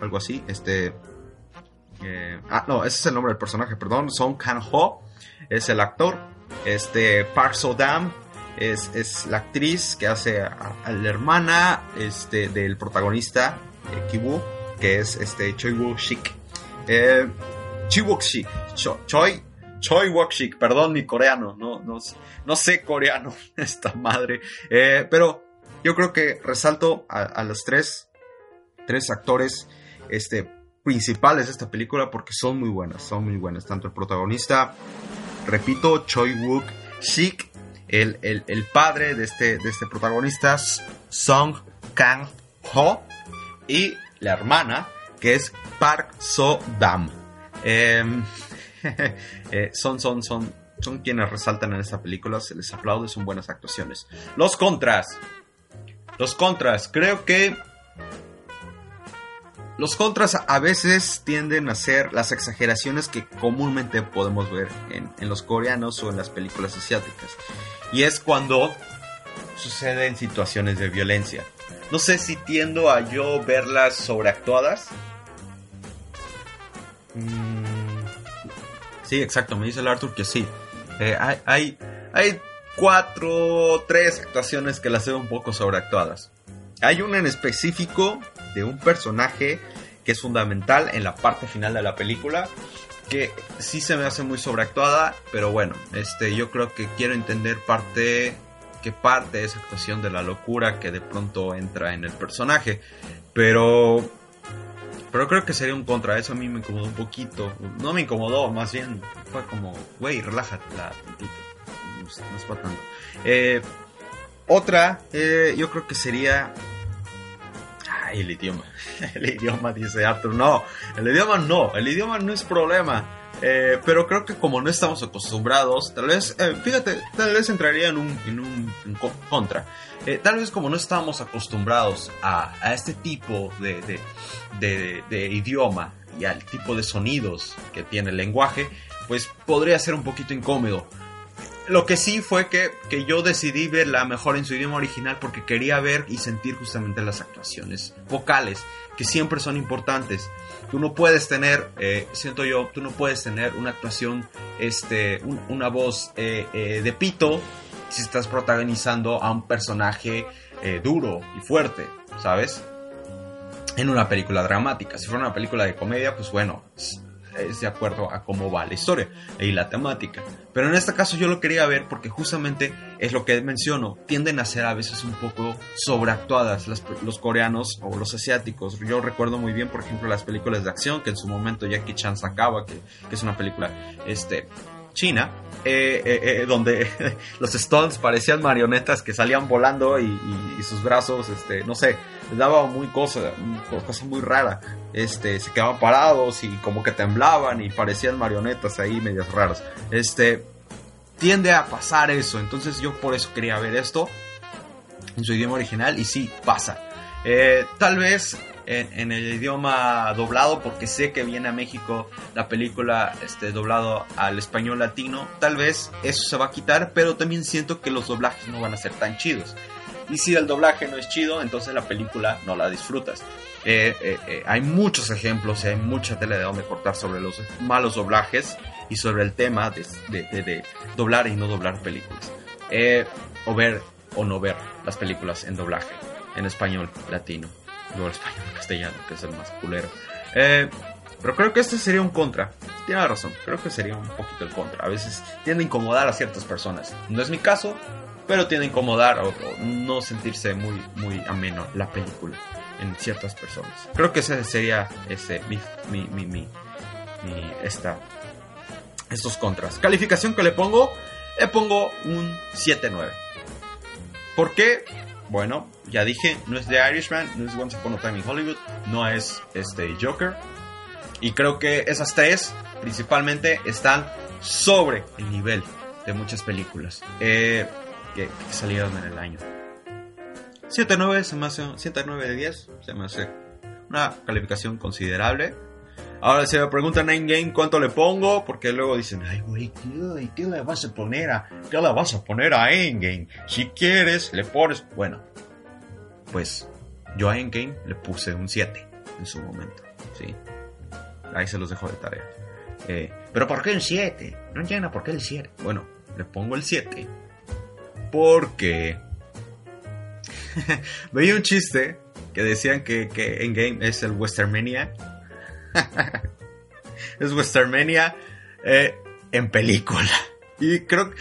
algo así, este eh, ah, no, ese es el nombre del personaje, perdón. Song Kang-ho es el actor. Este, Park So-dam es, la actriz que hace a, la hermana este, del protagonista, eh, Kibu, que es este, Choi Woo-shik. Eh, Choi Choi, Choi Woo-shik, perdón mi coreano, no, no, no sé coreano, esta madre. Eh, pero yo creo que resalto a, a los tres, tres actores este, principales de esta película porque son muy buenas, son muy buenas. Tanto el protagonista, repito, Choi Wook Sik, el, el, padre de este, de este protagonista, Song Kang Ho, y la hermana, que es Park So Dam. Em, eh, son, son, son, son quienes resaltan en esta película, se les aplaude, son buenas actuaciones. Los contras. Los contras, creo que los contras a veces tienden a ser las exageraciones que comúnmente podemos ver en, los coreanos o en las películas asiáticas. Y es cuando suceden situaciones de violencia. No sé si tiendo a yo verlas sobreactuadas. Mm, sí, exacto, me dice el Arthur que sí. Eh, hay, hay, hay cuatro, tres actuaciones que las veo un poco sobreactuadas. Hay una en específico de un personaje que es fundamental en la parte final de la película que sí se me hace muy sobreactuada, pero bueno, este yo creo que quiero entender parte que parte esa actuación de la locura que de pronto entra en el personaje, pero pero creo que sería un contra, eso a mí me incomodó un poquito, no me incomodó, más bien fue como, güey, relájate la tantito, no, es para tanto. Eh, otra, eh, yo creo que sería el idioma. El idioma, dice Arthur. No, el idioma no. El idioma no es problema. Eh, pero creo que como no estamos acostumbrados, tal vez, eh, fíjate, tal vez entraría en un, en un contra. Eh, tal vez como no estamos acostumbrados a, a este tipo de, de, de, de, idioma y al tipo de sonidos que tiene el lenguaje, pues podría ser un poquito incómodo. Lo que sí fue que, que, yo decidí verla mejor en su idioma original porque quería ver y sentir justamente las actuaciones vocales, que siempre son importantes. Tú no puedes tener, eh, siento yo, tú no puedes tener una actuación, este, una voz eh, eh, de pito si estás protagonizando a un personaje duro y fuerte, ¿sabes? En una película dramática. Si fuera una película de comedia, pues bueno, de acuerdo a cómo va la historia y la temática. Pero en este caso yo lo quería ver porque justamente es lo que menciono, tienden a ser a veces un poco sobreactuadas los coreanos o los asiáticos. Yo recuerdo muy bien, por ejemplo, las películas de acción que en su momento Jackie Chan sacaba, que, es una película este, china, eh, eh, eh, donde los Stones parecían marionetas que salían volando y, sus brazos, este, no sé, daba muy cosa, cosa muy rara. Este, se quedaban parados y como que temblaban y parecían marionetas ahí medias raras. Este, tiende a pasar eso, entonces yo por eso quería ver esto en su idioma original y sí, pasa. tal vez en, el idioma doblado porque sé que viene a México la película este, doblado al español latino. Tal vez eso se va a quitar, pero también siento que los doblajes no van a ser tan chidos. Y si el doblaje no es chido, entonces la película no la disfrutas. Eh, eh, eh, hay muchos ejemplos y hay mucha tela de donde cortar sobre los malos doblajes y sobre el tema de, doblar y no doblar películas. o ver o no ver las películas en doblaje, en español latino, no español castellano, que es el más culero. pero creo que este sería un contra. Tiene razón, creo que sería un poquito el contra. A veces tiende a incomodar a ciertas personas. No es mi caso, pero tiende a incomodar o, no sentirse muy, muy ameno la película en ciertas personas. Creo que ese sería ese, mi, mi, mi, mi, esta, estos contras. Calificación que le pongo, le pongo un 7-9. ¿Por qué? Bueno, ya dije, no es The Irishman, no es Once Upon a Time in Hollywood, no es este Joker. Y creo que esas tres principalmente están sobre el nivel de muchas películas eh, que salieron en el año. 7-9 se me hace 7-9 de 10 se me hace una calificación considerable. Ahora se me preguntan en game cuánto le pongo, porque luego dicen, ay güey, ¿qué, ¿qué, le vas a poner a, qué le vas a poner a Endgame? Si quieres, le pones, bueno, pues yo a Endgame le puse un 7 en su momento, sí. Ahí se los dejo de tarea. Eh, pero ¿por qué un 7? No entiendo por qué el 7. Bueno, le pongo el 7 porque Veía un chiste que decían que, que Endgame es el Westermania. es Westermania eh, en película. Y creo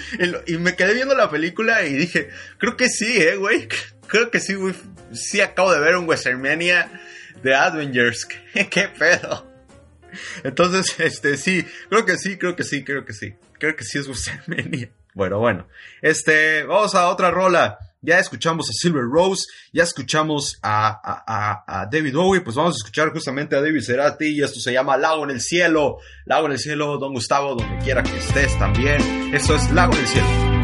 y me quedé viendo la película y dije, creo que sí, eh, güey. Creo que sí, güey. Sí acabo de ver un Westermania de Avengers. ¿Qué pedo? Entonces, este, sí, creo que sí, creo que sí, creo que sí. Creo que sí es Westermania. Bueno, bueno. Este, vamos a otra rola ya escuchamos a Silver Rose, ya escuchamos a, David Bowie, pues vamos a escuchar justamente a David Cerati y esto se llama Lago en el Cielo, Lago en el Cielo, Don Gustavo, donde quiera que estés también, eso es Lago en el Cielo.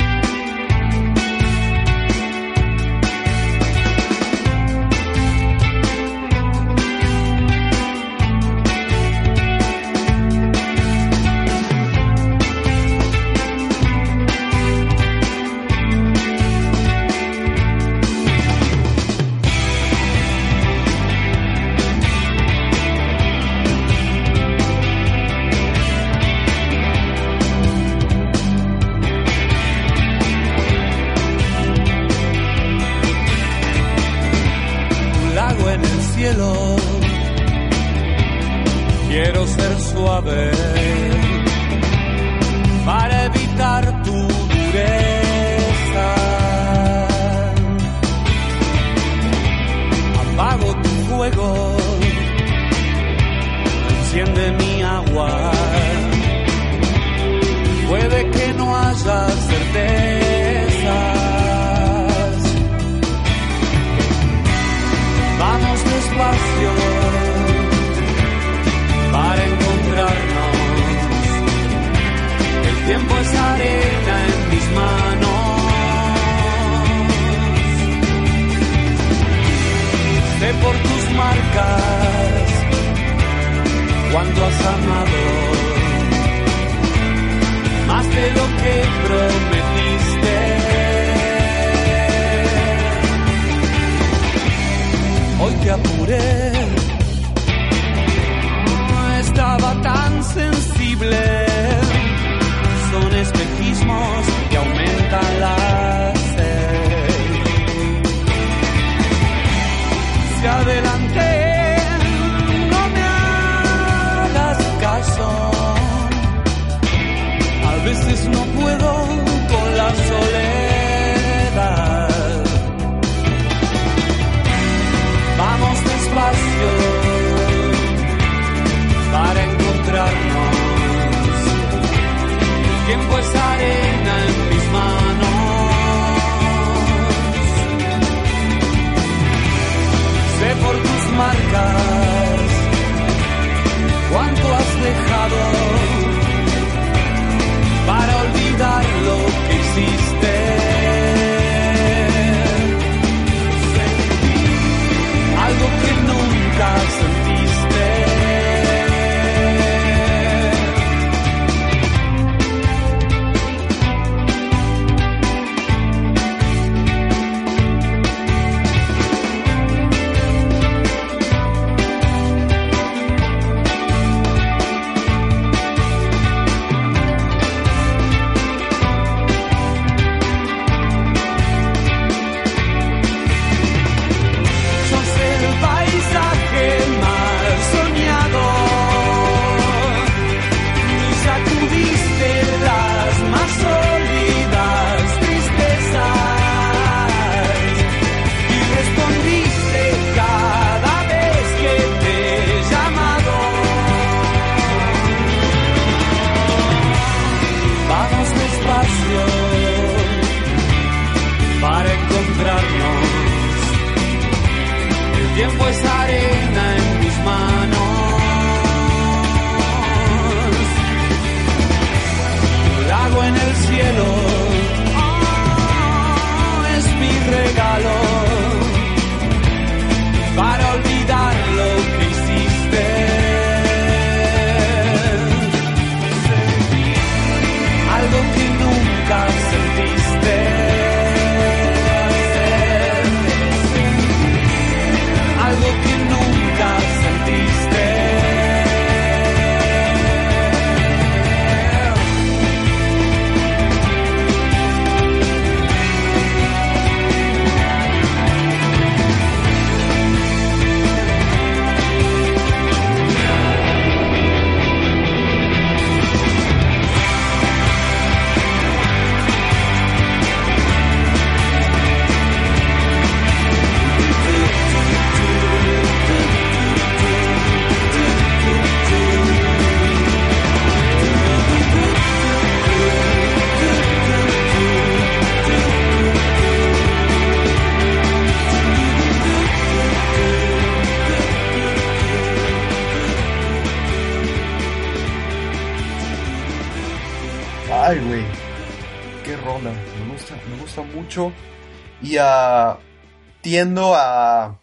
Tiendo a.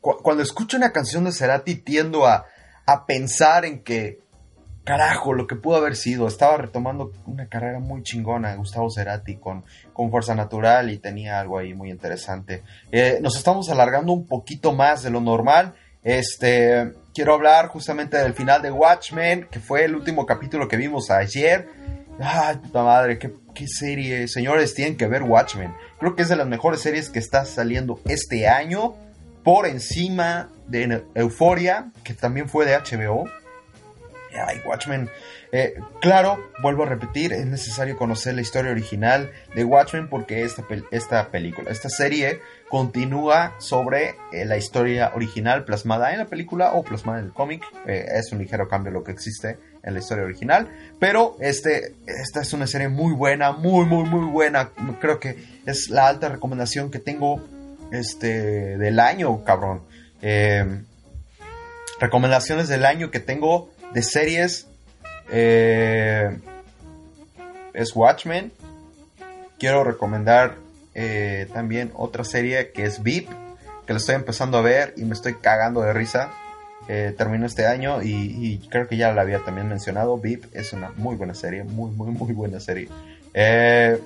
cuando escucho una canción de Cerati, tiendo a, a pensar en que. Carajo, lo que pudo haber sido. Estaba retomando una carrera muy chingona, Gustavo Cerati, con, con Fuerza Natural y tenía algo ahí muy interesante. Eh, nos estamos alargando un poquito más de lo normal. Este, quiero hablar justamente del final de Watchmen, que fue el último capítulo que vimos ayer. Ay, puta madre, qué, serie. Señores, tienen que ver Watchmen. Creo que es de las mejores series que está saliendo este año. Por encima de Euphoria, que también fue de HBO. Ay, Watchmen. Eh, claro, vuelvo a repetir, es necesario conocer la historia original de Watchmen porque esta, esta película, esta serie continúa sobre eh, la historia original plasmada en la película o plasmada en el cómic. Eh, es un ligero cambio lo que existe en la historia original. Pero este, esta es una serie muy buena, muy, muy, muy buena. Creo que es la alta recomendación que tengo este, del año, cabrón. Em, recomendaciones del año que tengo de series. Eh, es Watchmen. Quiero recomendar eh, también otra serie que es VIP, que la estoy empezando a ver y me estoy cagando de risa. Eh, terminó este año y, creo que ya la había también mencionado. VIP es una muy buena serie, muy, muy, muy buena serie. Eh,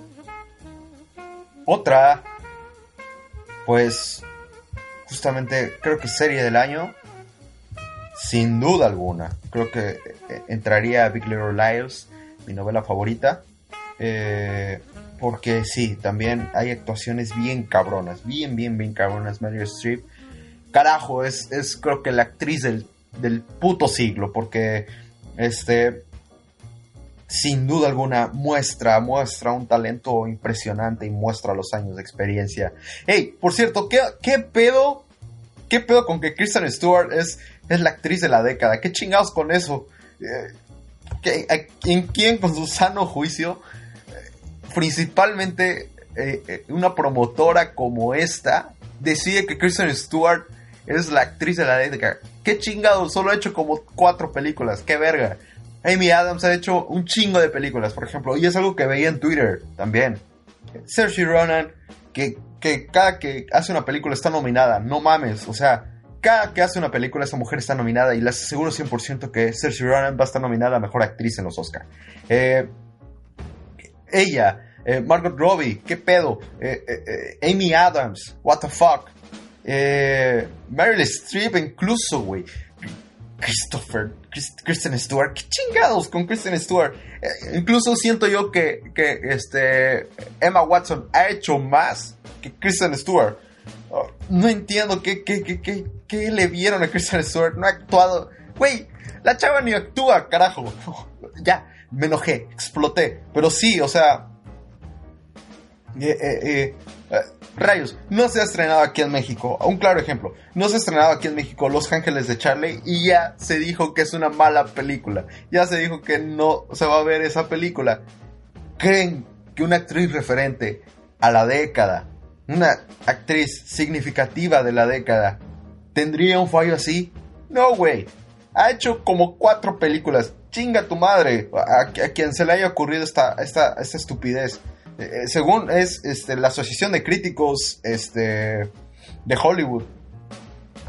otra, pues, justamente creo que serie del año, sin duda alguna. Creo que entraría Big Little Lies, mi novela favorita. Eh, porque sí, también hay actuaciones bien cabronas, bien, bien, bien cabronas. Meryl Streep, carajo, es, es creo que la actriz del, del puto siglo, porque este, sin duda alguna, muestra, muestra un talento impresionante y muestra los años de experiencia. Hey, por cierto, ¿qué, qué pedo? ¿Qué pedo con que Kristen Stewart es, es la actriz de la década? ¿Qué chingados con eso? Eh, ¿En quién con su sano juicio principalmente eh, eh, una promotora como esta decide que Kristen Stewart es la actriz de la década. Qué chingado, solo ha hecho como cuatro películas, qué verga. Amy Adams ha hecho un chingo de películas, por ejemplo, y es algo que veía en Twitter también. Saoirse Ronan, que, que cada que hace una película está nominada, no mames, o sea, cada que hace una película esa mujer está nominada y les aseguro 100% que Saoirse Ronan va a estar nominada a Mejor Actriz en los Oscar. Eh, ella, eh, Margot Robbie, ¿qué pedo? Eh, eh, Amy Adams, what the fuck? Meryl Streep incluso, güey. Christopher, Kristen Stewart, qué chingados con Kristen Stewart. incluso siento yo que, que, este, Emma Watson ha hecho más que Kristen Stewart. Oh, no entiendo qué, qué, qué, qué, qué le vieron a Kristen Stewart. No ha actuado. Güey, la chava ni actúa, carajo. ya, me enojé, exploté. Pero sí, o sea. Eh, eh, eh, rayos, no se ha estrenado aquí en México. Un claro ejemplo, no se ha estrenado aquí en México Los Ángeles de Charlie y ya se dijo que es una mala película. Ya se dijo que no se va a ver esa película. ¿Creen que una actriz referente a la década, una actriz significativa de la década, tendría un fallo así? No, güey. Ha hecho como cuatro películas chinga tu madre, a, quien se le haya ocurrido esta, esta, esta estupidez. Eh, eh, según es este, la Asociación de Críticos este, de Hollywood,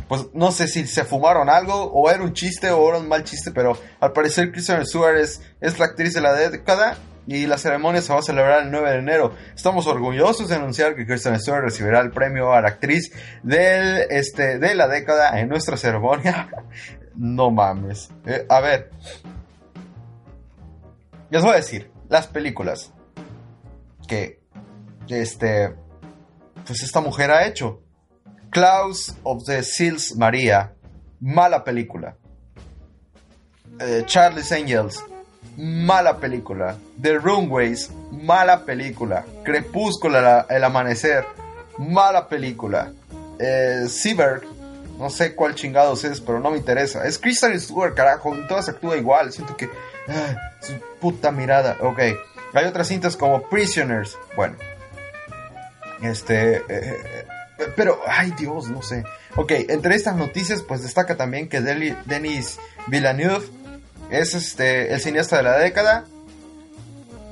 pues no sé si se fumaron algo o era un chiste o era un mal chiste, pero al parecer Kristen Stewart es, la actriz de la década y la ceremonia se va a celebrar el 9 de enero. Estamos orgullosos de anunciar que Kristen Stewart recibirá el premio a la actriz del, este, de la década en nuestra ceremonia. no mames. Eh, a ver, les voy a decir, las películas que este pues esta mujer ha hecho. Klaus of the Seals Maria, mala película. Eh, Charlie's Angels, mala película. The Runways, mala película. Crepúsculo, el amanecer, mala película. Eh, no sé cuál chingados es, pero no me interesa. Es Kristen Stewart, carajo, en todas actúa igual. Siento que su puta mirada. Ok. Hay otras cintas como Prisoners. Bueno. Este. Eh, eh, pero, ay Dios, no sé. Ok, entre estas noticias, pues destaca también que Denis Villeneuve es este, el cineasta de la década.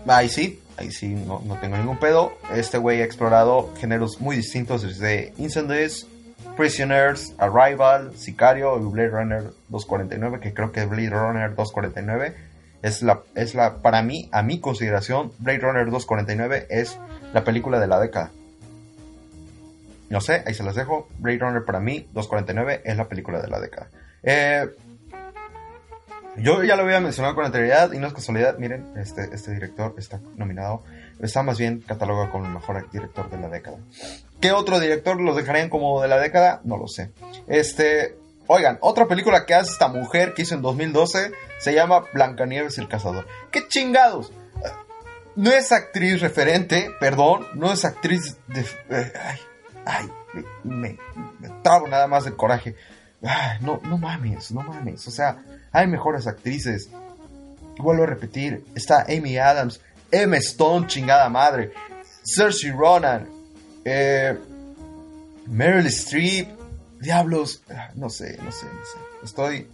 ahí sí, ahí sí, no, no tengo ningún pedo. Este güey ha explorado géneros muy distintos desde Incendies, Prisoners, Arrival, Sicario y Blade Runner 249, que creo que Blade Runner 249 es la, es la, para mí, a mi consideración, Blade Runner 249 es la película de la década. No sé, ahí se las dejo. Blade Runner para mí, 249 es la película de la década. Eh, yo ya lo había mencionado con anterioridad y no es casualidad, miren, este, este director está nominado, está más bien catalogado como el mejor director de la década. ¿Qué otro director los dejarían como de la década? No lo sé. Este, oigan, otra película que hace esta mujer que hizo en 2012 se llama Blancanieves y el cazador. ¡Qué chingados! No es actriz referente, perdón, no es actriz de... Eh, ay, ay, me, me, nada más de coraje. Ay, no, no mames, no mames. O sea, hay mejores actrices. Vuelvo a repetir, está Amy Adams, Emma Stone, chingada madre, Cersei Ronan, eh, Meryl Streep, diablos, no sé, no sé, no sé. Estoy,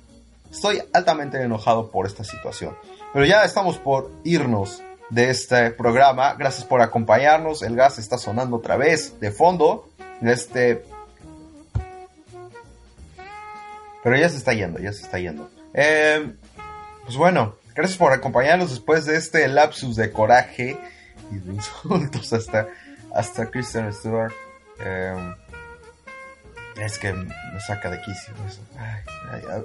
estoy altamente enojado por esta situación. Pero ya estamos por irnos de este programa. Gracias por acompañarnos. El gas está sonando otra vez de fondo. Este. Pero ya se está yendo, ya se está yendo. Eh, pues bueno, gracias por acompañarnos después de este lapsus de coraje y de insultos hasta, hasta Kristen Stewart. Eh, es que me saca de quicio eso.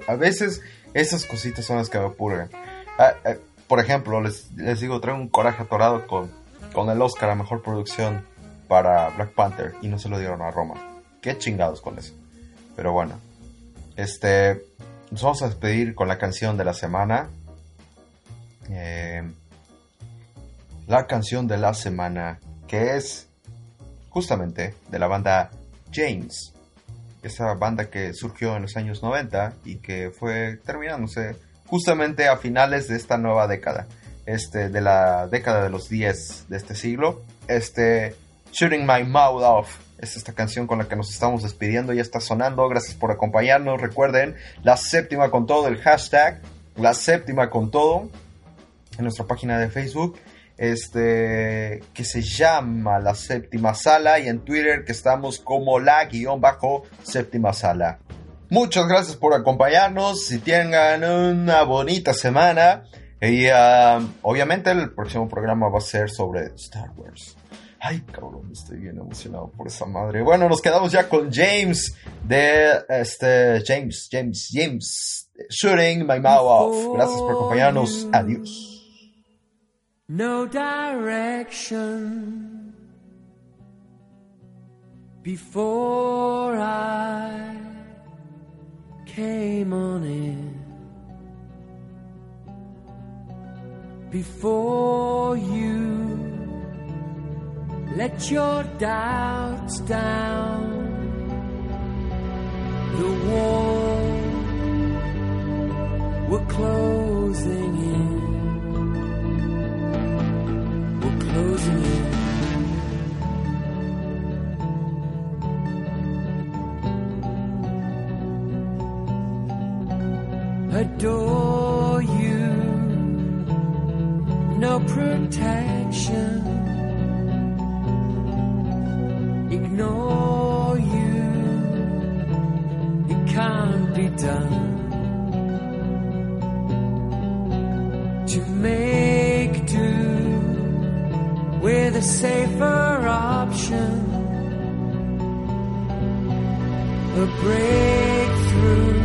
A, veces esas cositas son las que me apurgan. Ah, ah, por ejemplo, les, les, digo, traigo un coraje atorado con, con el Oscar a Mejor Producción para Black Panther y no se lo dieron a Roma. Qué chingados con eso. Pero bueno, este, nos vamos a despedir con la canción de la semana. Eh, la canción de la semana que es justamente de la banda James. Esa banda que surgió en los años 90 y que fue terminándose justamente a finales de esta nueva década. Este, de la década de los 10 de este siglo. Este, Shooting My Mouth Off es esta canción con la que nos estamos despidiendo, ya está sonando, gracias por acompañarnos, recuerden, la séptima con todo, el hashtag, la séptima con todo, en nuestra página de Facebook, este, que se llama la séptima sala, y en Twitter que estamos como la guion bajo séptima sala. Muchas gracias por acompañarnos, y tengan una bonita semana, y uh, obviamente el próximo programa va a ser sobre Star Wars. Ay, cabrón, estoy bien emocionado por esa madre. Bueno, nos quedamos ya con James de este James, James, James, shooting my mouth off. Gracias por acompañarnos. Adiós. No direction before I came on in. Before you let your doubts down. The walls were closing We're. Adore you, no protection ignore you. It can't be done. To make with a safer option. A breakthrough